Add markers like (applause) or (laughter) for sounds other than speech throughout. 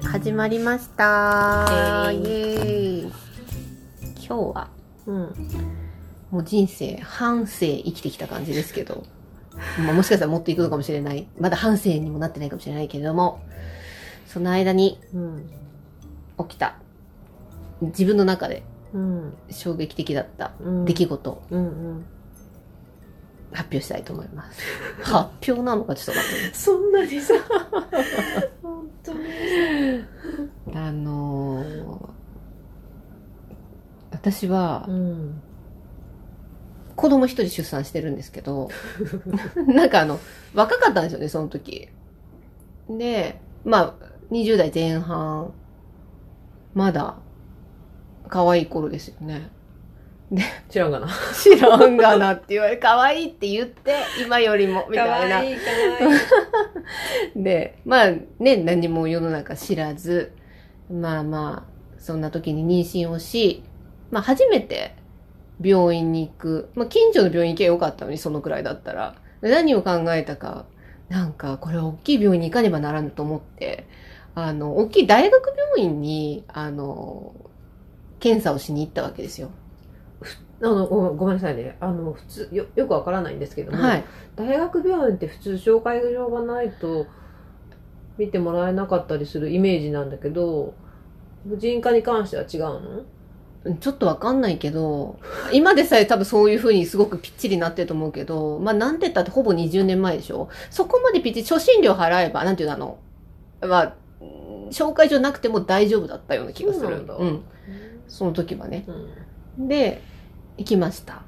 ズ始まりましたイエー今日はうん。もう人生半生生きてきた感じですけど、まあ、もしかしたらもっといくのかもしれないまだ半生にもなってないかもしれないけれどもその間にうん。起きた自分の中でうん。衝撃的だったうん。出来事うんうん。発表したいと思います発表なのかちょっと待って (laughs) そんなにさ、本当に。あのー私はうん。子供一人出産してるんですけど、なんかあの、若かったんですよね、その時。で、まあ、20代前半、まだ、可愛い頃ですよね。知らんがな。知らんがなって言われ、可愛いって言って、今よりも、みたいな。いい、かわいい。で、まあね、何も世の中知らず、まあまあ、そんな時に妊娠をし、まあ初めて病院に行く。まあ近所の病院行けばよかったのに、そのくらいだったら。で何を考えたか、なんかこれ大きい病院に行かねばならぬと思って、あの、大きい大学病院に、あの、検査をしに行ったわけですよ。あのごごめんなさいね。あの、普通、よ、よくわからないんですけども、はい。大学病院って普通紹介状がないと見てもらえなかったりするイメージなんだけど、婦人科に関しては違うの？ちょっとわかんないけど、今でさえ多分そういう風にすごくぴっちりなってると思うけど、まあなんて言ったってほぼ20年前でしょ？そこまでぴっちり、初診料払えば、なんていうの？あの、まあ、うん紹介状なくても大丈夫だったような気がする。そうなんだん。その時はね。うん。で、行きました。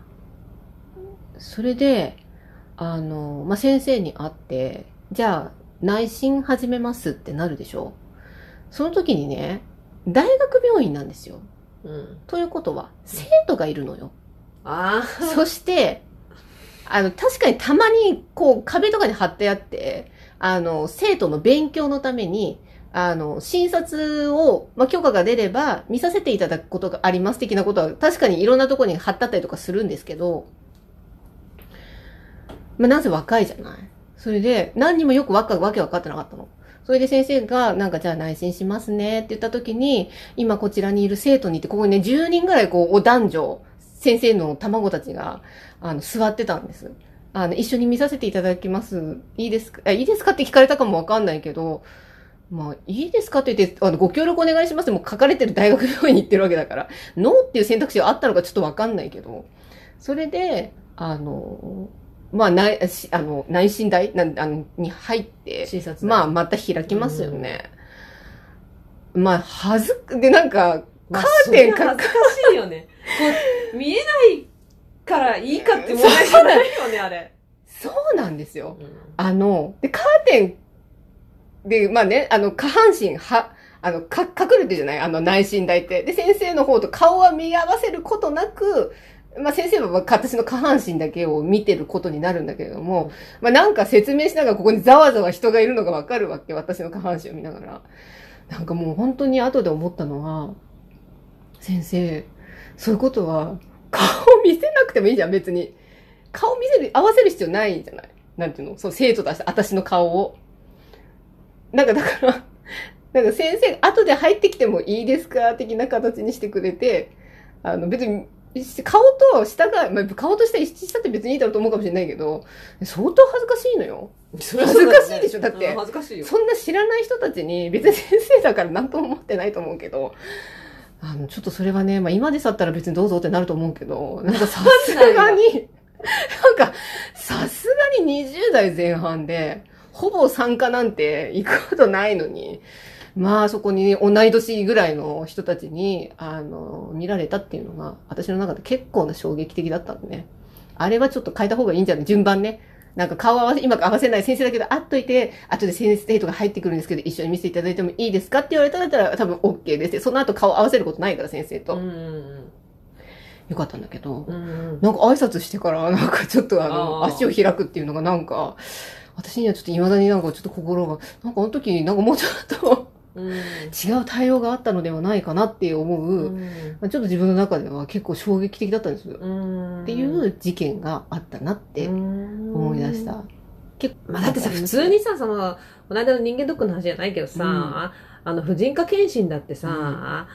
それで、あの、まあ、先生に会って、じゃあ、内診始めますってなるでしょ？その時にね、大学病院なんですよ。うん。ということは、生徒がいるのよ。ああ。そして、あの、確かにたまに、こう、壁とかに貼ってあって、あの、生徒の勉強のために、あの、診察を、まあ、許可が出れば、見させていただくことがあります的なことは、確かにいろんなとこに貼ってあったりとかするんですけど、まあ、なぜ若いじゃないそれで、何にもよくわか、わけわかってなかったの。それで先生が、なんかじゃあ内診しますねって言った時に、今こちらにいる生徒にって、ここにね、10人ぐらいこう、お男女、先生の卵たちが、あの、座ってたんです。あの、一緒に見させていただきます。いいですか？あいいですか？って聞かれたかもわかんないけど、まあ、いいですかって言って、あの、ご協力お願いしますもう書かれてる大学病院に行ってるわけだから、ノーっていう選択肢があったのかちょっとわかんないけど、それで、あの、まあ、内、しあの、内診台なんあのに入って、診察まあ、また開きますよね。まあ、はずく、で、なんか、まあカーテンそれは恥ずかしいよね。(laughs) こう、見えないからいいかって問題じゃないよね、あれ。そうなんですよ。うんあの、で、カーテンで、まあね、あの、下半身は、あの、か、隠れてじゃない？あの、内診台って。で、先生の方と顔は見合わせることなく、まあ先生は私の下半身だけを見てることになるんだけれども、まあなんか説明しながらここにざわざわ人がいるのがわかるわけ。私の下半身を見ながら。なんかもう本当に後で思ったのは、先生、そういうことは、顔見せなくてもいいじゃん、別に。顔見せる、合わせる必要ないじゃない？なんていうの？そう、生徒として、私の顔を。なんかだから、なんか先生、後で入ってきてもいいですか的な形にしてくれて、あの別に、顔と下が、まあ、顔と下一致したって別にいいだろうと思うかもしれないけど、相当恥ずかしいのよ。それは恥ずかしいでしょだってうん恥ずかしいよ。そんな知らない人たちに、別に先生だから何とも思ってないと思うけど、あの、ちょっとそれはね、まあ今でさったら別にどうぞってなると思うけど、なんかさすがに、なんか、さすがに20代前半で、ほぼ参加なんて行くことないのに、まあそこに同い年ぐらいの人たちに、あの、見られたっていうのが、私の中で結構な衝撃的だったんでね。あれはちょっと変えた方がいいんじゃない？順番ね。なんか顔合わせ、今合わせない先生だけど、会っといて、後で先生とか入ってくるんですけど、一緒に見せていただいてもいいですか？って言われたら多分 OK です。その後顔合わせることないから、先生と。うんうんよかったんだけど、うんうんなんか挨拶してから、なんかちょっとあの、あー足を開くっていうのがなんか、私にはちょっと未だになんかちょっと心が、なんかあの時になんかもうちょっとうん。違う対応があったのではないかなって思う、うん。まあちょっと自分の中では結構衝撃的だったんですよ。うん。っていう事件があったなって思思い出した。結構まあだってさ、普通にさ、その、この間の人間ドックの話じゃないけどさ、あの、婦人科検診だってさ、うん。あ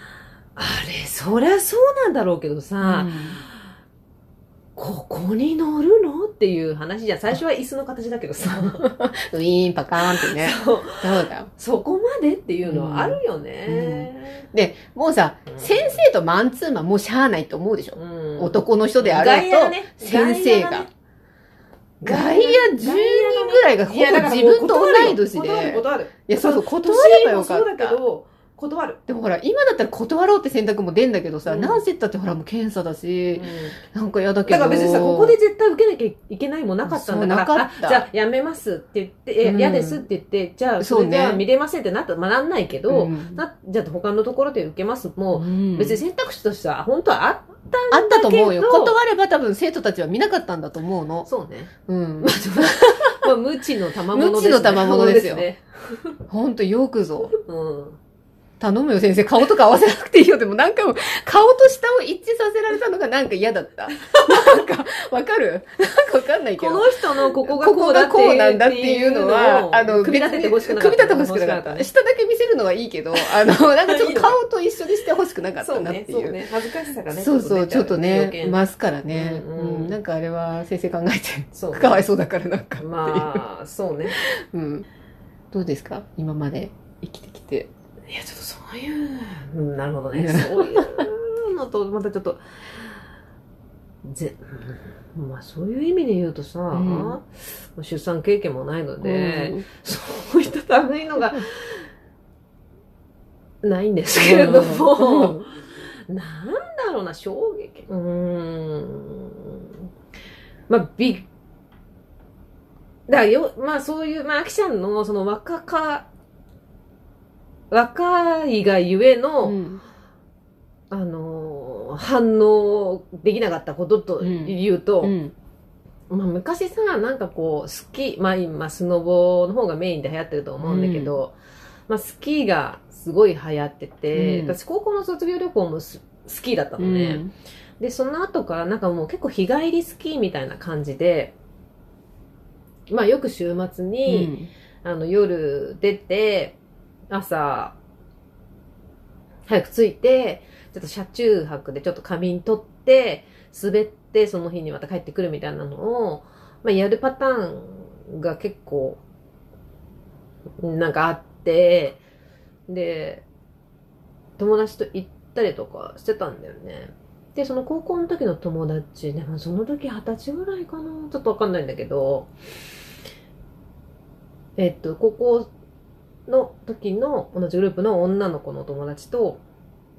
れ、そりゃそうなんだろうけどさ、ここに乗るの？っていう話じゃん。最初は椅子の形だけどさ、ウィーンパカーンってね。そうそうだ？よ。そこまでっていうのはあるよね。で、もうさ、うん先生とマンツーマンもうしゃあないと思うでしょ？うん男の人であろうと、先生が。外野10人ぐらいがほぼ自分と同い年で。断る断る。いや、そうそう、断年ればよかっもそうだけた。ど、断る。でもほら、今だったら断ろうって選択も出んだけどさ、うんなんせったってほらもう検査だし、なんか嫌だけど。だから別にさ、ここで絶対受けなきゃいけないもなかったんだから、そうなかったあじゃあやめますって言って、えうん嫌ですって言って、じゃあそれじゃそうねあ見れませんってなったら、まあなんないけど、うんなじゃあ他のところで受けますも、うん別に選択肢としては本当はあっあったと思うよ。だけど断れば多分生徒たちは見なかったんだと思うの。そうね。うん。(laughs) まあ、無知の賜物です、ね。無知の賜物ですよ (laughs) ね。ほんとよくぞ。うん。頼むよ先生、顔とか合わせなくていいよ。でもなんかもう、顔と下を一致させられたのがなんか嫌だった。なんか、わかる？なんかわかんないけど。この人のここがこうだこうなんだっていうのは、あの、組み立ててほしくなかった。組み立ててほしくなかった。ね。下だけ見せるのはいいけど、あの、(laughs) なんかちょっと顔と一緒にしてほしくなかったなっていう。そうね。恥ずかしさがね。そうそう、ちょっとね、ますからね。ううんん、なんかあれは先生考えて、かわいそうだからなんか。まあ、そうね。うん。どうですか？今まで生きてきて。いや、ちょっとそういう、うん、なるほどね。ね (laughs) そういうのと、またちょっと、ぜ、うん。まあそういう意味で言うとさ、ん。出産経験もないので、うん。そういった類のが、(laughs) ないんですけれども、なんだろうな、衝撃。うーん。まあ、び、だよ、まあそういう、まあ、アキちゃんの、その若か、若いがゆえの、うん。あのー、反応できなかったことと言うと、うん。まあ昔さ、なんかこう、スキー、まあ今、スノボの方がメインで流行ってると思うんだけど、まあスキーがすごい流行ってて、うん。私高校の卒業旅行もススキーだったのね。で、その後からなんかもう結構日帰りスキーみたいな感じで、まあよく週末うに、ん。あの夜出て、朝、早く着いて、ちょっと車中泊でちょっと仮眠取って、滑ってその日にまた帰ってくるみたいなのを、まあやるパターンが結構、なんかあって、で、友達と行ったりとかしてたんだよね。で、その高校の時の友達、でもその時二十歳ぐらいかなちょっとわかんないんだけど、えっと、高校の時の同じグループの女の子の友達と、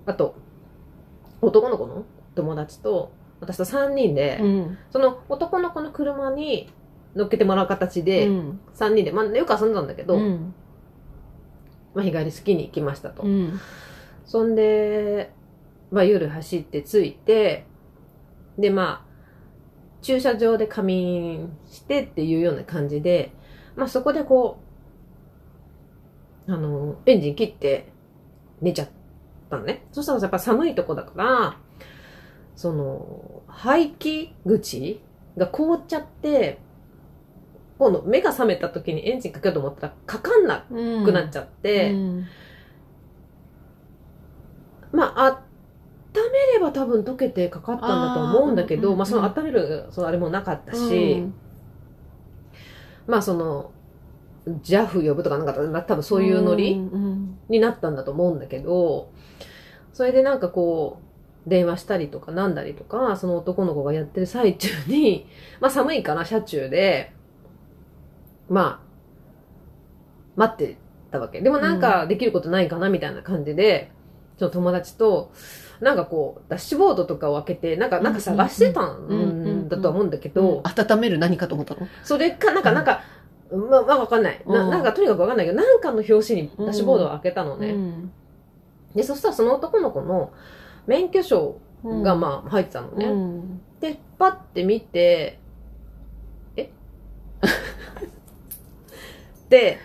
あと、男の子の友達と、私と3人で、うん。その男の子の車に乗っけてもらう形で、うん。3人で、まあよく遊んだんだけど、うん。まあ日帰りスキーに行きましたと。うん。そんで、まあ夜走って着いて、でまあ、駐車場で仮眠してっていうような感じで、まあそこでこう、あの、エンジン切って寝ちゃったのね。そしたらやっぱ寒いとこだから、その、排気口が凍っちゃって、今度目が覚めた時にエンジンかけようと思ったらかかんなうんくなっちゃって、うん。まあ、温めれば多分溶けてかかったんだと思うんだけど、あーまあその温める、そのあれもなかったし、まあその、JAF 呼ぶとかなんかった多分そういうノリうんになったんだと思うんだけど、それでなんかこう、電話したりとかなんだりとか、その男の子がやってる最中に、(laughs) まあ寒いから車中で、まあ、待ってたわけ。でもなんかできることないかなみたいな感じで、ちょっと友達と、なんかこう、ダッシュボードとかを開けて、なんか、なんか探してたんだとは思うんだけど、温める何かと思ったの？それか、なんか、なんか、まあ、まあ、わかんない。なうん。なんか、とにかくわかんないけど、なんかの表紙にダッシュボードを開けたのね。うん。で、そしたらその男の子の免許証がまあ入ってたのね。うん。で、パッて見て、え？(laughs) で、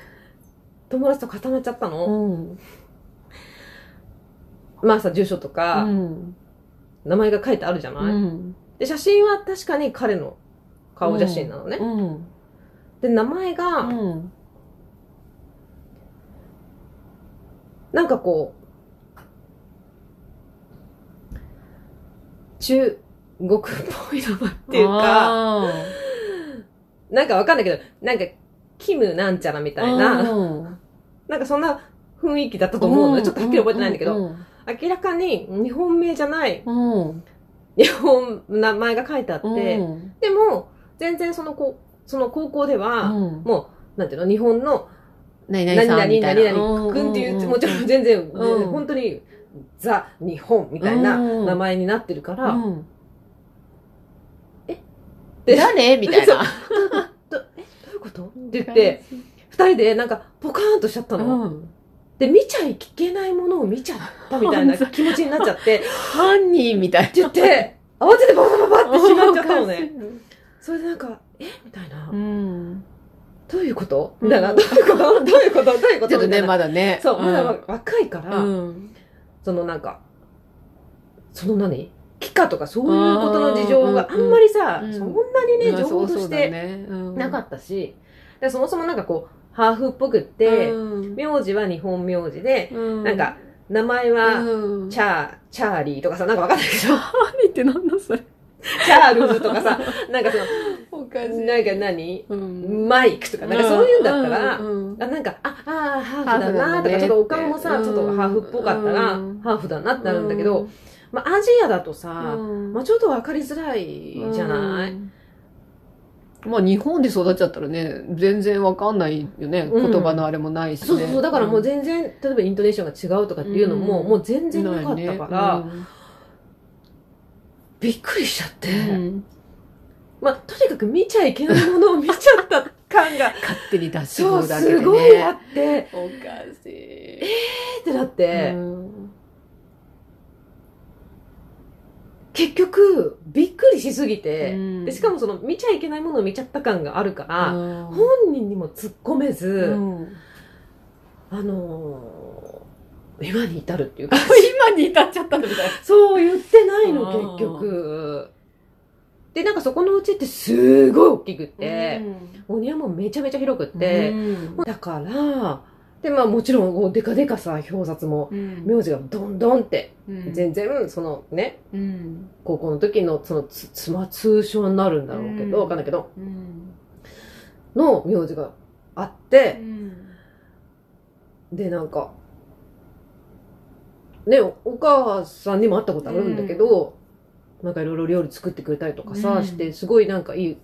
友達と固まっちゃったの。うん。まあさ、住所とか、うん。名前が書いてあるじゃない、うん。で、写真は確かに彼の顔写真なのね。うんで、名前が、うんなんかこう、中国っぽい名前っていうか、あなんかわかんないけど、なんか、キムなんちゃらみーたいな、うん。なんかそんな雰囲気だったと思うの。よ。ちょっとはっきり覚えてないんだけど、うん。明らかに日本名じゃない、うん。日本、名前が書いてあって、うん。でも、全然その子、その高校では、うんもう、なんていうの、日本の何何々々さんみたいな何々くんっていう、もちろん全然、うん本当に、ザ・日本みたいなうん名前になってるから、うんで誰みたいな。どえ、どういうことって言って、二人でなんかポカーンとしちゃったの。うんで、見ちゃいけないものを見ちゃったみたいな気持ちになっちゃって、って犯人みたいな。言って、慌ててババババってしまっちゃったのね。それでなんか、え？みたいな。うん。どういうこと？うん。みたいな。どういうこと？どういうこと？どういうこと？ちょっとね、まだね。そう、まだうん若いから、うん。そのなんか、その何？帰化とかそういうことの事情があんまりさ、うん。そんなにね、まあ情報としてなかったし、でそもそもなんかこう、ハーフっぽくって、うん。名字は日本名字で、うん。なんか、名前は、うん。チャー、チャーリーとかさ、なんかわかんないけど、何ってなんだそれ。(laughs) チャールズとかさ、(laughs) なんかそおかしの、い。なんか何？うん。マイクとか、なんかそういうんだったら、うんあ、なんか、あ、あーハーフだななとか、ちょっとお顔もさ、うん。ちょっとハーフっぽかったら、うん。ハーフだなってなるんだけど、、まあ、アジアだとさ、うん。まあ、ちょっとわかりづらいじゃない、うん。まあ日本で育っちゃったらね、全然わかんないよね。うん。言葉のあれもないしね。そうそうそう、だからもう全然、例えばイントネーションが違うとかっていうのも、うん。もう全然なかったから、びっくりしちゃって、うん。まあ、とにかく見ちゃいけないものを見ちゃった感が、(laughs) 勝手に出しね。すごいあって、おかしい。ええーってなって、結局、びっくりしすぎて、でしかもその見ちゃいけないものを見ちゃった感があるから、本人にも突っ込めず、あのー今に至るっていうか、(laughs) 今に至っちゃったんだみたいな。そう言ってないの、結局。で、なんかそこのうちってすごい大きくって、お庭もめちゃめちゃ広くって、だから、で、まあもちろん、こうデカデカさ、表札も、名字がどんどんって、全然、そのね、然、高校の時の、そのつ、つま、通称になるんだろうけど、うん。わかんないけど、の名字があって、で、なんか、ね、おお母さんにも会ったことあるんだけど、なんかいろいろ料理作ってくれたりとかさ、うん。して、すごいなんかいい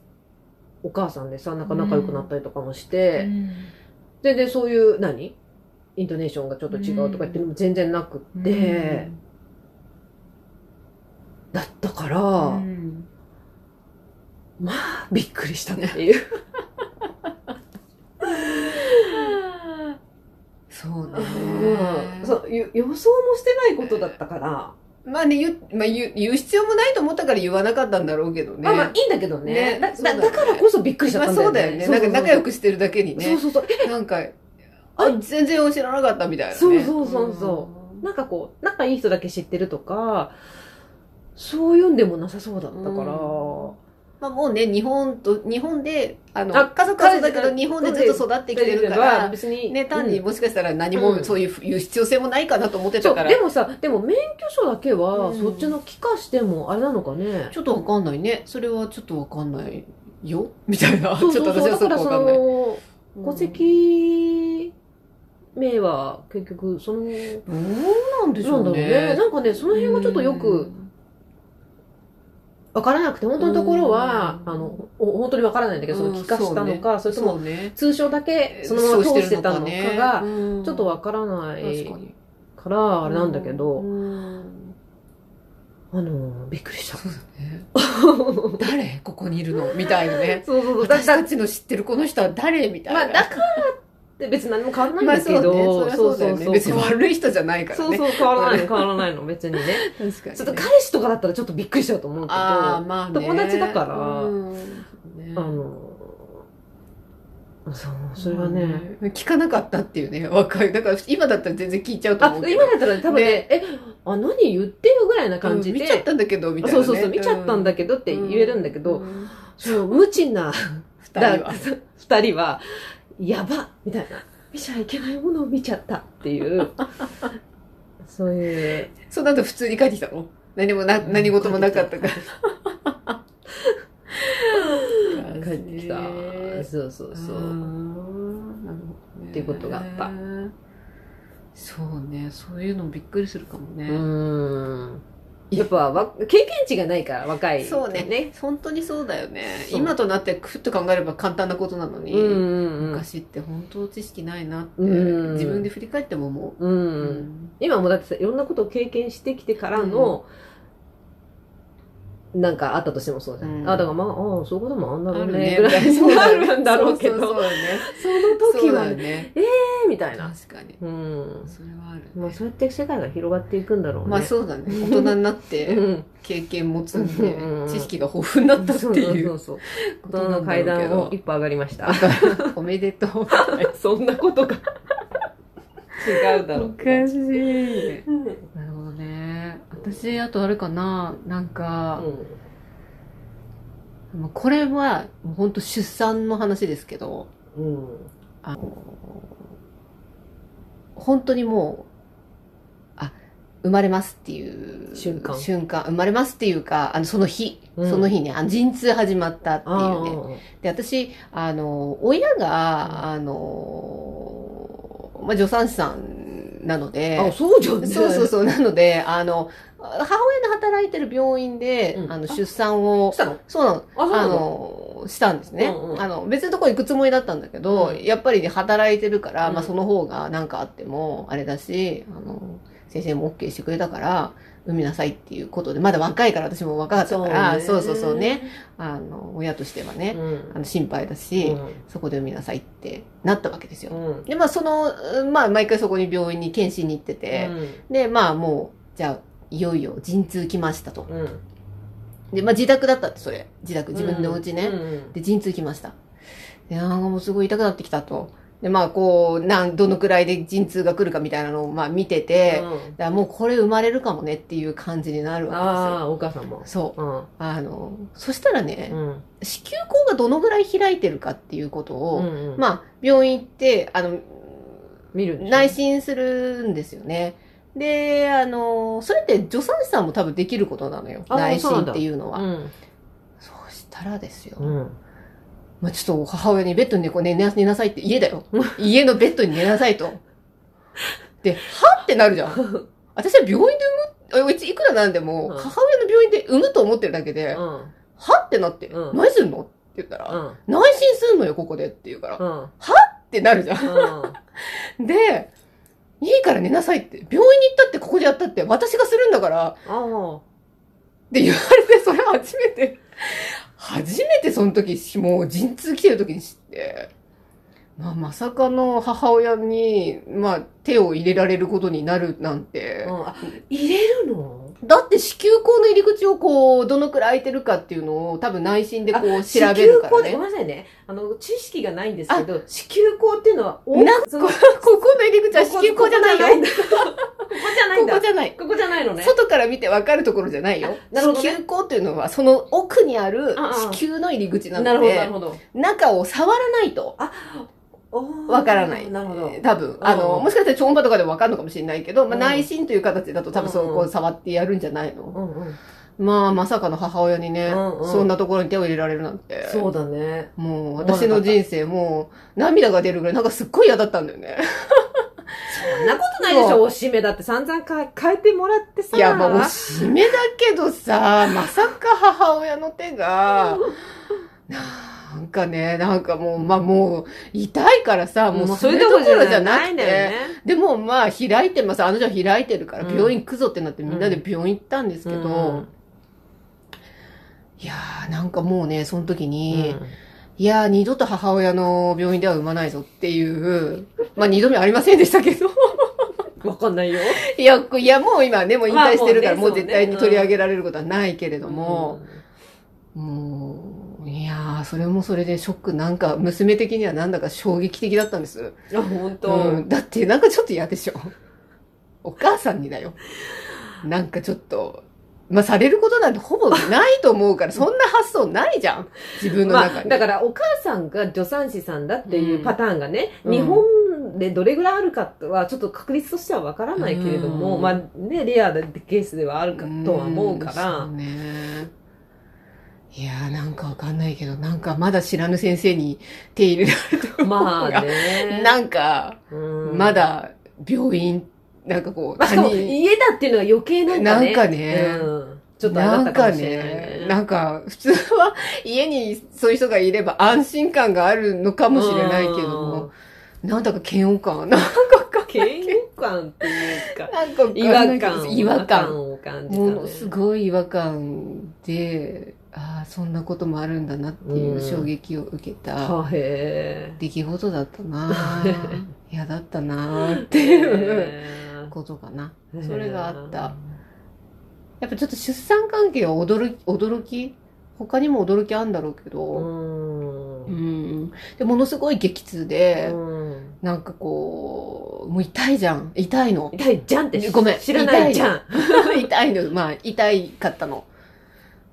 お母さんでさ、なんか仲良くなったりとかもして、全然そういう、何？イントネーションがちょっと違うとかっても全然なくって、だったから、まあ、びっくりしたっていう。そうね。うんそうゆ予想もしてないことだったから、まあね、言う、まあ言う、言う必要もないと思ったから言わなかったんだろうけどね。まあまあいいんだけどね。ねだだだからこそびっくりしちゃまあったんだよね。そうだよね。なんか仲良くしてるだけにね。そうそうそう。え？なんか、あ、全然知らなかったみたいなね。そうそうそうそうなんかこう、仲いい人だけ知ってるとか、そういうんでもなさそうだったから、まあもうね、日本と、日本で、あの、あ家族はそうだけど、日本でずっと育ってきてるから、別に。ね、単にうんもしかしたら何うんもそういう、言う必要性もないかなと思ってたから。でもさ、でも免許証だけは、うんそっちの帰化してもあれなのかね。ちょっとわかんないね。それはちょっとわかんないよみたいな。ち。ょっと私はそだからそこわかんない。の、戸籍名は結局、その、どうなんでしょうね。ね。なんかね、その辺はちょっとよくわからなくて、本当のところは、うん。あの、お本当にわからないんだけど、その帰化したのか、それとも通称だけそのまま通してたのかが、ね。ちょっとわからない確から、あれなんだけど、うん。あの、びっくりした。ね。(laughs) 誰？ここにいるの？みたいなね。そうそうそう。だ私たちの知ってるこの人は誰？みたいな。まあ、だからって別に何も変わらないんまあだけど、そうね。そりゃそうね。別に悪い人じゃないからね。そうそう、変わらないの、(laughs) 変わらないの、別にね。確かにね。ちょっと彼氏とかだったらちょっとびっくりしちゃうと思うけど、ああ、あまあね。友達だからうんねの、そう、それはね、うん。聞かなかったっていうね、若い。だから今だったら全然聞いちゃうとあ、思う。今だったら多分ね、ねえ、あ、何言ってよぐらいな感じで、うん見ちゃったんだけど、みたいな、ね。そうそうそう、見ちゃったんだけどって言えるんだけど、うんそう、無知な二人は。(laughs) 二人は、やばみたいな。見ちゃいけないものを見ちゃったっていう、そういう。その後普通に帰ってきたの？何もな、何事もなかったから。帰ってきた。そうそうそう。なるほどね。っていうことがあった。そうね、そういうのびっくりするかもね。うん。やっぱわ、経験値がないから、若い。そうね。本当にそうだよね。今となってふっと考えれば簡単なことなのに、うんうんうん。昔って本当知識ないなって、うん自分で振り返っても思う。うん。うん今もだってさ、いろんなことを経験してきてからの、なんかあったとしてもそうじゃん。うんあ、だからまあ、ああ、そういうこともあんだろうね。ぐらいに (laughs) なるんだろうけど、そね。その時はね、ね。えみたいな。確かに。うん。それはある、ね。まあ、そうやって世界が広がっていくんだろうね。まあそうだね。大人になっうて、ん。経験持つんでうん、知識が豊富になったっていうそうそうそう。大人の階段を一歩上がりました。(laughs) おめでとう。(laughs) そんなことが違うだろうけど。しい。うん。なるほどね。私、あとあれかな、なんか、もうこれは、もう本当出産の話ですけど、うん。あの、本当にもう、あ、生まれますっていう瞬間。瞬間、生まれますっていうか、あの、その日、うん。その日ね、あの陣痛始まったっていうあね。で、私、あの、親が、あの、まあ、助産師さんなので、あ。あ、そうじゃんね。そうそうそう。なので、あの、母親の働いてる病院で、うんあの、出産をし、たの？そうなの。あ、の？の、したんですね。うんうんあの、別のところ行くつもりだったんだけど、うんやっぱりね、働いてるから、うんまあその方が何かあっても、あれだし、あの、先生も OK してくれたから、産みなさいっていうことで、まだ若いから私も若かったから、そう,、そうそうね。。あの、親としてはね、うん。あの心配だし、うんそこで産みなさいってなったわけですよ。うん。で、まあその、まあ毎回そこに病院に検診に行ってて、で、まあもう、じゃあ、いよいよ陣痛来ましたと。うん。で、まあ自宅だったって、それ。自宅、自分のお家ね。うん。で、陣痛来ました。で、なんかもうすごい痛くなってきたと。で、まあこう、なん、どのくらいで陣痛が来るかみたいなのを、まあ見てて、だからもうこれ生まれるかもねっていう感じになるわああ、お母さんもけ。ですよ。そう。うん。あの、そしたらね、うん。子宮口がどのぐらい開いてるかっていうことを、うん。まあ、病院行って、あの、見るんでしょ内心するんですよね。で、あの、それって助産師さんも多分できることなのよ。内そうなんだ心っていうのは。うん。そうしたらですよ。うん。まあ、ちょっと母親にベッドに寝こ寝な寝なさいって、家だよ。(laughs) 家のベッドに寝なさいと。で、はってなるじゃん。私は病院で産む、あうちいくらなんでも、うん母親の病院で産むと思ってるだけで、うん。はってなって、うん何すんのって言ったら、うん。内心すんのよ、ここでって言うから、っうん。てなるじゃん。(laughs) で、いいから寝なさいって。病院に行ったってここでやったって私がするんだから、ああ。って言われて、それ初めて、初めてその時、もう陣痛来てる時に知って、まあ、まさかの母親に、まあ、手を入れられることになるなんて。うんあ入れるの？だって子宮口の入り口をこう、どのくらい開いてるかっていうのを多分内心でこう調べるから子宮口ご。めんなさいね。あの、知識がないんですけど、子宮口っていうのは、なここの入り口は子宮口じゃないよ。ここじゃないんだ。ここじゃない。ここじゃないのね。外から見てわかるところじゃないよ。なるほどね子宮口っていうのは、その奥にあるああ子宮の入り口ななるほど、なので、るほど。中を触らないとわわからない。なるほど。多分。あの、うんもしかしたら超音波とかでもわかるのかもしれないけど、まあ、うん内心という形だと多分そうんこを触ってやるんじゃないの、うんうん。まあ、まさかの母親にね、うんうんそんなところに手を入れられるなんて。そうだね。もう、私の人生もう、涙が出るぐらい、なんかすっごい嫌だったんだよね。(laughs) そんなことないでしょ、おしめだって散々か変えてもらってさ。いや、まあ、おしめだけどさ、(laughs) まさか母親の手が、なんかね、なんかもう、まあもう、痛いからさ、もうそれどころじゃなくて、ね。でもまあ開いてます。あの女は開いてるからうん。病院行くぞってなってみんなで病院行ったんですけど、うん。いやーなんかもうね、その時に、うんいやー二度と母親の病院では産まないぞっていう、まあ二度目ありませんでしたけど、わかんないよ。いや、こいやもう今ね、もう引退してるからまあもう絶対に取り上げられることはないけれども、もう、いやーそれもそれでショック、なんか娘的にはなんだか衝撃的だったんです。うん。あ、本当。うん、だってなんかちょっと嫌でしょ。お母さんにだよ。なんかちょっと、まあ、されることなんてほぼないと思うから、そんな発想ないじゃん。自分のまあ、中に。だからお母さんが助産師さんだっていうパターンがね、うん日本でどれぐらいあるかはちょっと確率としてはわからないけれども、うんまあね、レアなケースではあるかとは思うから、うね。いやーなんかわかんないけど、なんかまだ知らぬ先生に手入れられてまあね。(laughs) なんか、うんま、だ病院、なんかこう、まあ、しかも他人家だっていうのが余計なんかね。なんかね。うん、ちょっとったかもしれないね。なんか、普通は家にそういう人がいれば安心感があるのかもしれないけども、なんだか嫌悪感、なんか嫌悪感っていうか、なんか違和感。違和感。を感じた、ね。ものすごい違和感で、ああ、そんなこともあるんだなっていう衝撃を受けた出来事だったなー。(laughs) 嫌だったなって。いうへことかな。ーそれがあった。やっぱちょっと出産関係は驚き、驚き他にも驚きあるんだろうけうど、ん。うん。で、ものすごい激痛で、うんなんかこう、もう痛いじゃん。痛いの。痛いじゃんってごめん知らないじゃん。痛いの。(laughs) まあ、痛いかったの。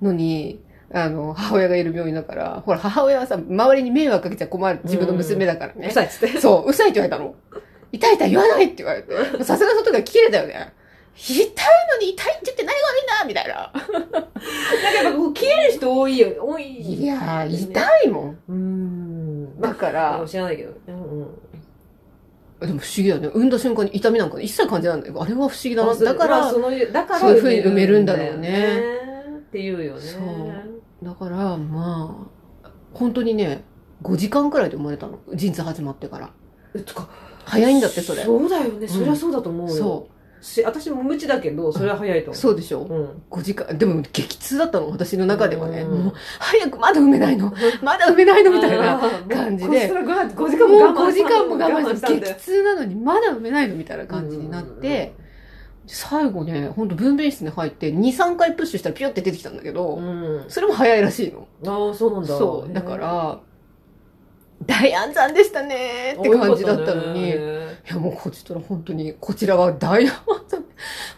のに、あの、母親がいる病院だから、ほら、母親はさ、周りに迷惑かけちゃ困る。自分の娘だからね。うさいっつって。そう、うさいって言われたの。痛い痛い言わないって言われて。さすが外が切れたよね。痛いのに痛いって言って何が悪いんだみたいな。なんかやっぱこう消える人多いよ。多い。いやー、痛いもん。うん。まだかあ、ら、知らないけど。うんうん。でも不思議だよね。産んだ瞬間に痛みなんか一切感じないんだよ。あれは不思議だな。だかまあら、そのだからそういう風に埋めるんだろうねっていうよね。そうだから、まあ、本当にね、5時間くらいで生まれたの。陣痛始まってから。えとか早いんだって、それ。そうだよね。そりゃそうだと思うよ。そし私も無知だけど、それは早いとう。思う。そうでしょうん。5時間。でも激痛だったの、私の中ではね。うんもう、早くまだ産めないの。まだ産めないのみたいな。感じで5時間も我慢5時間も我慢して、激痛なのにまだ産めないのみたいな感じになって、最後ね、ほんと分娩室に入って2、3回プッシュしたらピュって出てきたんだけど、うん。それも早いらしいの。ああ、そうなんだ。そう。だか、ら、大安産でしたねーって感じだったのに、いやもうこちとら本当に、こちらは大安産。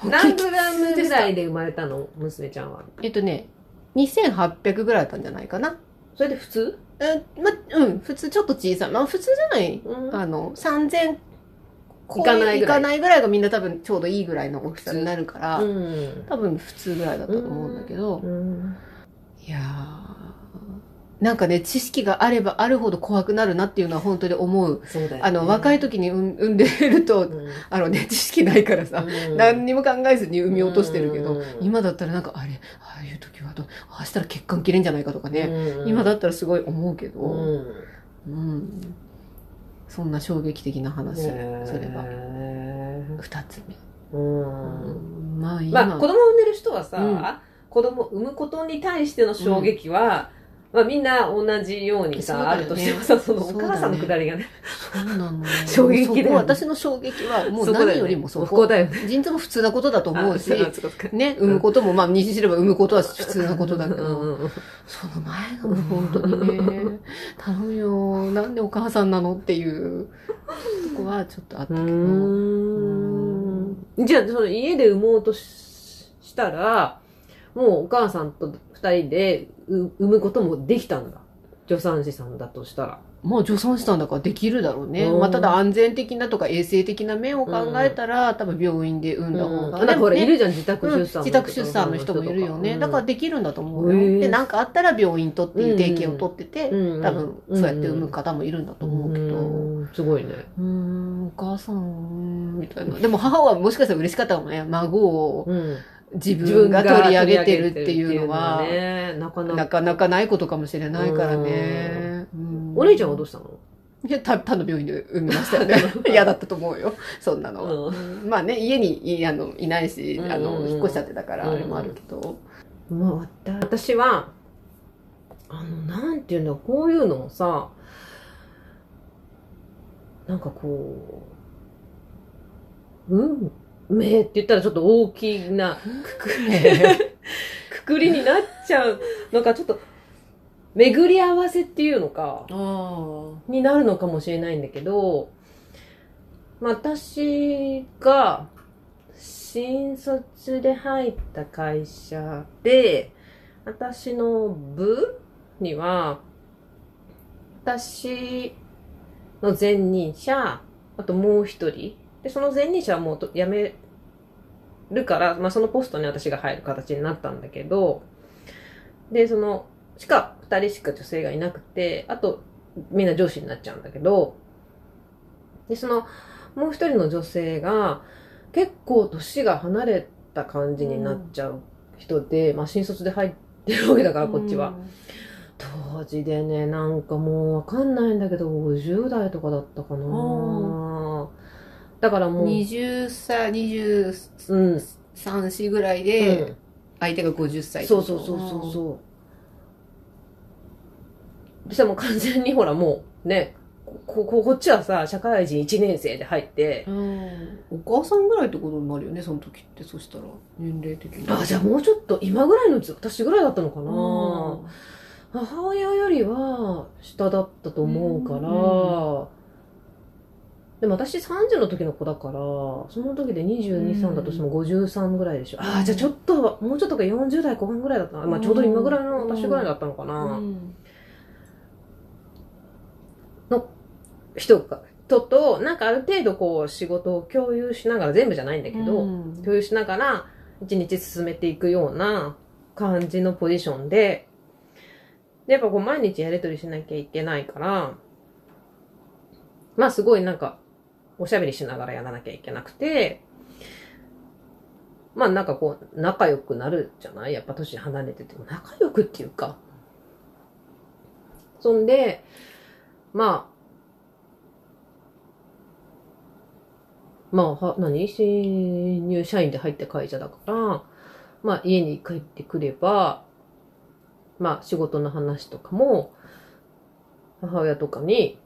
何グラムぐらいで生まれたの？娘ちゃんは。えっとね、2800ぐらいだったんじゃないかな。それで普通？うん、ま、うん、普通ちょっと小さい。まあ普通じゃないうんあの、3000いかないぐらいいかないぐらいがみんな多分ちょうどいいぐらいの大きさになるから、うん。多分普通ぐらいだったと思うんだけど、うん。いやーなんかね、知識があればあるほど怖くなるなっていうのは本当に思う。そうだよね。あの、若い時に産んでると、うん、あのね、知識ないからさ、うん。何にも考えずに産み落としてるけど、うん。今だったらなんか、あれ、ああいう時はどう、ああしたら血管切れんじゃないかとかね、うん。今だったらすごい思うけど、うん。うん。そんな衝撃的な話、それは。へ二つ目。ーうん。まあ今、まあ、子供産んでる人はさ、うん。子供産むことに対しての衝撃は、まあみんな同じようにさ、ね。あるとしてもさ、そのお母さんのくだりがね、そうなの。衝撃だよね。私の衝撃は、もう何よりもそこ。そこだよね。陣痛も普通なことだと思うしね、産むことも、まあ、妊娠すれば産むことは普通なことだけうんど、うんうん。その前がもう本当にね、頼むよ、なんでお母さんなのっていうとこはちょっとあったうけど、じゃあ、その家で産もうとししたら、もうお母さんと二人でう産むこともできたんだ。助産師さんだとしたら。まあ助産師さんだからできるだろうね。うんまあただ安全的なとか衛生的な面を考えたら、多分病院で産んだ方が。なんかほら、ねいるじゃん、自宅うん出産、自宅出産の人もいるよね。だからできるんだと思うよ。で、なんかあったら病院とっていう提携を取ってて、うん多分そうやって産む方もいるんだと思うけど。うんすごいね。うーん、お母さん、みたいな。でも母はもしかしたら嬉しかったかもね。孫をうん自分が取り上げてるっていうのは、ね、なかなか。なかないことかもしれないからね。うんお姉ちゃんはどうしたの？いや、他他の病院で産みましたよね。(laughs) 嫌だったと思うよ。そんなのは。うまあね、家にいあのいないし、あの、うんうんうん引っ越しちゃってたから、うんあれもあるけど。まあ、私は、あの、なんていうんだ、こういうのもさ、なんかこう、運命って言ったらちょっと大きなくくりくくりになっちゃうのか、ちょっと、巡り合わせっていうのか、になるのかもしれないんだけど、私が新卒で入った会社で、私の部には、私の前任者、あともう一人。で、その前任者はもうと辞めるから、まあそのポストに私が入る形になったんだけど、で、その、しか、二人しか女性がいなくて、あと、みんな上司になっちゃうんだけど、で、その、もう一人の女性が、結構年が離れた感じになっちゃう人で、まあ新卒で入ってるわけだから、こっちは。当時でね、なんかもうわかんないんだけど、50代とかだったかなだからもう、20歳、23、うん。4ぐらいうんで、相手が50歳そうそうそうそうそう。そしたらもう完全にほらもうね、こここっちはさ、社会人1年生で入って、うん。お母さんぐらいってことになるよね、その時って。そしたら、年齢的に。あ、じゃあもうちょっと今ぐらいのうち私ぐらいだったのかあな母親よりは下だったと思うから、でも私30の時の子だから、その時で22、3だとしても53ぐらいでしょ。ああ、じゃあちょっと、もうちょっとか40代後半ぐらいだったな。まあちょうど今ぐらいの私ぐらいだったのかな。うん人が、人と、なんかある程度こう仕事を共有しながら、全部じゃないんだけど、うん共有しながら一日進めていくような感じのポジションで、でやっぱこう毎日やりとりしなきゃいけないから、まあすごいなんかおしゃべりしながらやらなきゃいけなくて、まあなんかこう仲良くなるじゃない？やっぱ年離れてても仲良くっていうか。そんで、まあ、まあ、は、何？新入社員で入った会社だから、まあ家に帰ってくれば、まあ仕事の話とかも、母親とかに、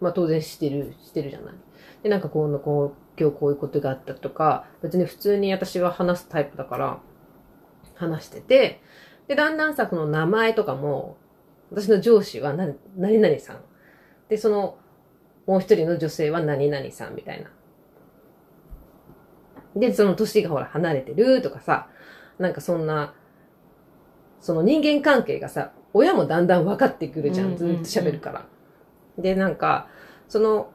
まあ当然してる、してるじゃない？で、なんかこう、こう、今日こういうことがあったとか、別に普通に私は話すタイプだから、話してて、で、だんだんさ、この名前とかも、私の上司は何、何々さん。で、その、もう一人の女性は何々さんみたいな。で、その年がほら離れてるとかさ、なんかそんな、その人間関係がさ、親もだんだん分かってくるじゃん。ずっと喋るから。で、なんか、その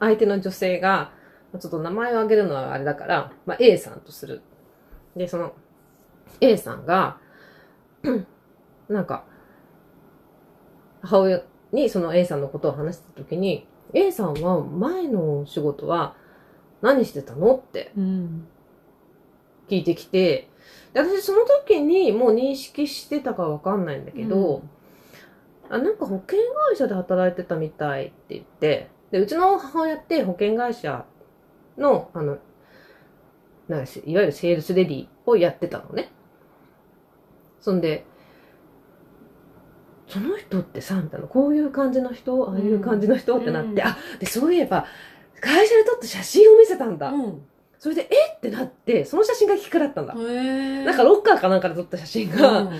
相手の女性が、ちょっと名前を挙げるのはあれだから、まあ A さんとする。で、その A さんが、(clears throat) なんか、母親にその A さんのことを話したときに、A さんは前の仕事は何してたのってうん。聞いてきて、で私その時にもう認識してたかわかんないんだけど、あ、なんか保険会社で働いてたみたいって言って、で、うちの母親って保険会社の、あの、なんいわゆるセールスレディをやってたのね。そんで、その人ってさ、みたいな、こういう感じの人、ああいう感じの人ってなって、うんあ、で、そういえば、会社で撮った写真を見せたんだ。うん。それで、え？ってなって、その写真がキックだったんだ。なんかロッカーかなんかで撮った写真が、うん、あれ？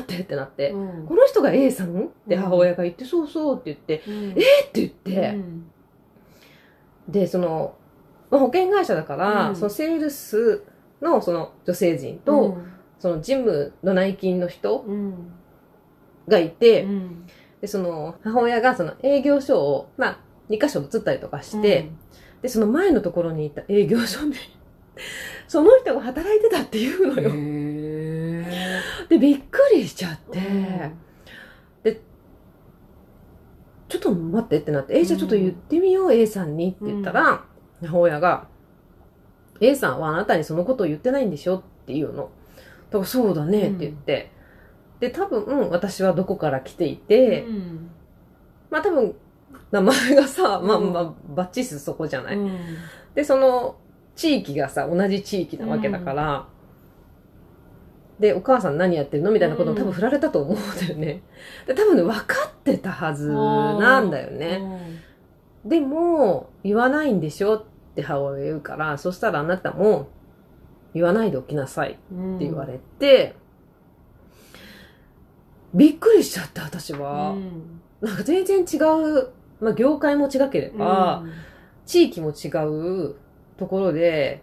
待ってってなって、うん。この人が A さんってうん。母親が言って、そうそうって言って、うん。えって言って、うん。で、その、まあ、保険会社だから、うん。そのセールスのその女性陣と、その事務の内勤の人うん。がいて、うん。で、その母親がその営業所を、まあ、2箇所移ったりとかして、で、その前のところにいた営業所で、その人が働いてたっていうのよ。で、びっくりしちゃって、うん。ちょっと待ってってなって、え、じゃあちょっと言ってみよう、A さんにって言ったら、母親が、A さんはあなたにそのことを言ってないんでしょって言うの。だからそうだねって言って。で、多分、私はどこから来ていて、うん。まあ多分、名前がさ、まあうん。まあ、バッチスそこじゃない、うん。で、その、地域がさ、同じ地域なわけだから、で、お母さん何やってるの？みたいなことを多分振られたと思うんだよね。で、多分ね、分かってたはずなんだよね。でも、言わないんでしょって母親が言うから、そしたらあなたも、言わないでおきなさいってうん言われて、びっくりしちゃった、私うは。んなんか全然違う、まあ業界も違ければ、地域も違うところで、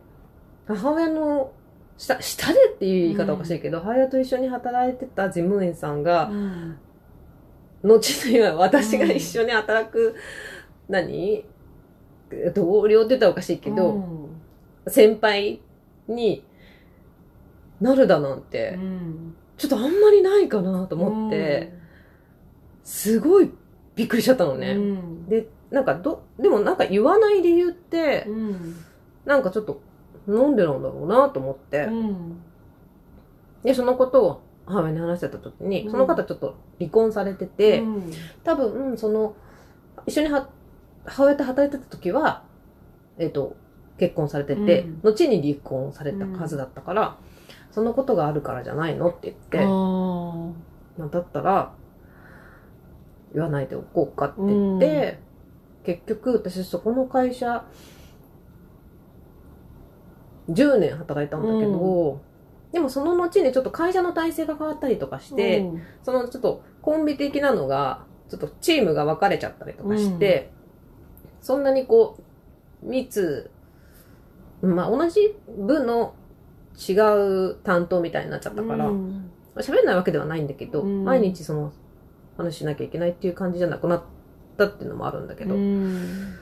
母親の下、下でっていう言い方おかしいけど、母親と一緒に働いてた事務員さんが、うん。後には私が一緒に働く、何？同僚って言ったらおかしいけど、うん。先輩になるだなんて、ちょっとあんまりないかなと思って、すごいびっくりしちゃったのうんね。うん。で、なんかど、でもなんか言わない理由って、うん。なんかちょっと、なんでなんだろうなと思って、うん。で、そのことを母親に話してた時に、うん。その方ちょっと離婚されてて、うん。多分、その、一緒には母親と働いてた時は、えっ、と、結婚されてて、うん。後に離婚された数だったから、そのことがあるからじゃないのって言って、あまあだったら、言わないでおこうかって言って、結局、私そこの会社、10年働いたんだけど、でもその後にちょっと会社の体制が変わったりとかしーて、うん。そのちょっとコンビ的なのが、ちょっとチームが分かれちゃったりとかして、そんなにこう、密、まあ同じ部の違う担当みたいになっちゃったから、うん。喋んないわけではないんだけど、うん。毎日その話しなきゃいけないっていう感じじゃなくなったっていうのもあるんだけど、うん。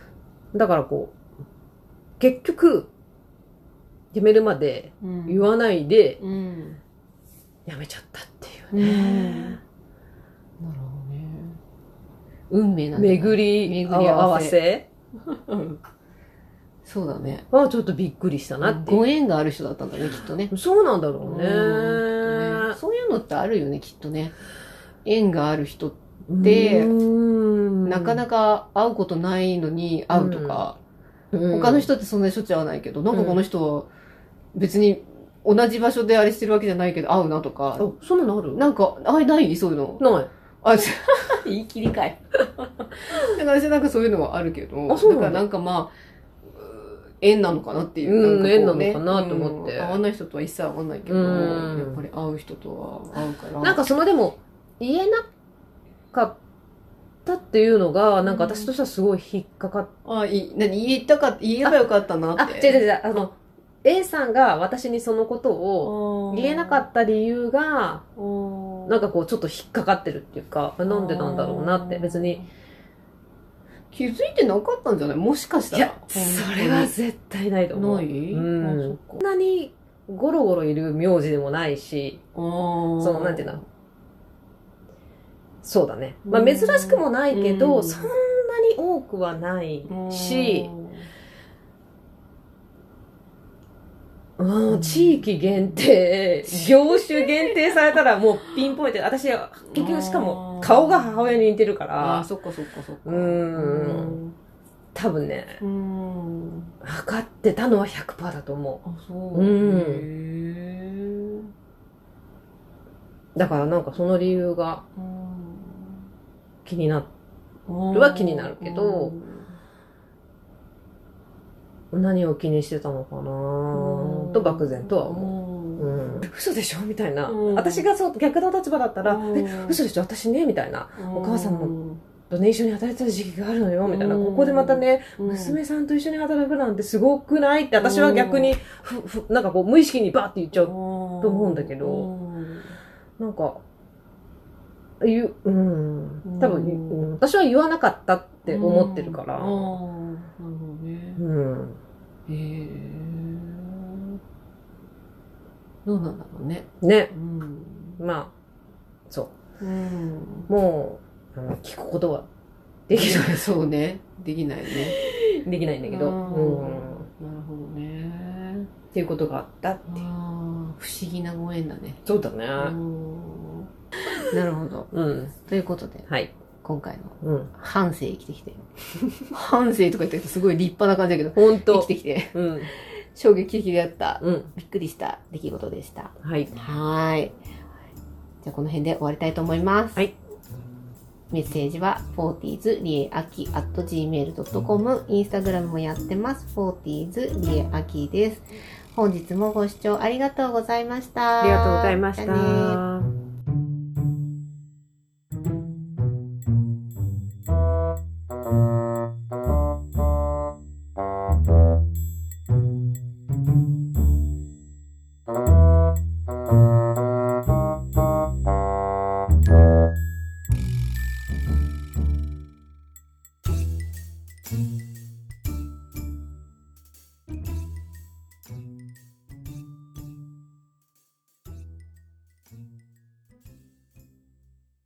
だからこう、結局、辞めるまでうん。言わないでうん。辞めちゃったっていうね。ねなるほどね。運命なんじゃない巡り合合わせ。そうだね。はちょっとびっくりしたなってご縁がある人だったんだねきっとね。そうなんだろうね。うんね。そういうのってあるよねきっとね。縁がある人でなかなか、か会うことないのに会うとか、うん。他の人ってそんなにしょっちゅう会わないけど、なんかこの人は別に同じ場所であれしてるわけじゃないけど会うなとか、あ、そんなのある？なんか、あれない？そういうの。ない。あ、ち (laughs) 言い切りかい。(laughs) だから私なんかそういうのはあるけど、あそうだだからなんかまあ、縁なのかなっていう。うんなんかこね。縁なのかなと思って。うん会わない人とは一切会わないけど、うん。やっぱり会う人とは会うから。なんかそのでも、言えなかったっていうのが、なんか私としてはすごい引っかかっあ、い、何？言ったか、言えばよかったなあ、って。違う違う違う、あの、A さんが私にそのことを言えなかっった理由が、た。なんかこうちょっと引っかかってるっていうか、なんでなんだろうなって、別に。。気づいてなかったんじゃない？もしかしたら。いや、それは絶対ないと思う。ない？うんんなにゴロゴロいる名字でもないし、その、なんていうの？そうだね。まあうん珍しくもないけど、うんそんなに多くはないし、うん、地域限定、業種限定されたらもうピンポイントで、私は結局しかも顔が母親に似てるかああそっかそっかそっか。うん。多分ね、うん。測ってたのは100%だと思あ、そう。うん。だからなんかその理由が気になっうん。は気になるけど何を気にしてたのかな？と漠然とは思う。うん、嘘でしょ？みたいな、うん。私がそう逆の立場だったら、うん。え嘘でしょ？私ね？みたいな。うん。お母さんもとね一緒に働いてた時期があるのよ？みたいな、うん。ここでまたね、うん。娘さんと一緒に働くなんてすごくないって私は逆にふふなんかこう無意識にバーって言っちゃうと思うんだけど。なんか言ううん多分、うんうん私は言わなかったって思ってるから、ああ、なるほどね。うんへえ。どうなんだろうね。ねうん。まあそううん。もう、あの聞くことはできない。(laughs) そうね。できないね。できないんだけど、うんうんなるほどね。っていうことがあったっていう。不思議なご縁だね。そうだね。うんなるほど。うん。ということで、はい。今回のうん。半生生きてきて。半生とか言ってすごい立派な感じだけど、本当生きてきて、うん。衝撃的であった、うん。びっくりした出来事でした。はい。はーい。じゃあこの辺で終わりたいと思います。はい。メッセージは 40s リエアキ at gmail.com インスタグラムもやってます。40s リエアキです。本日もご視聴ありがとうございました。ありがとうございました。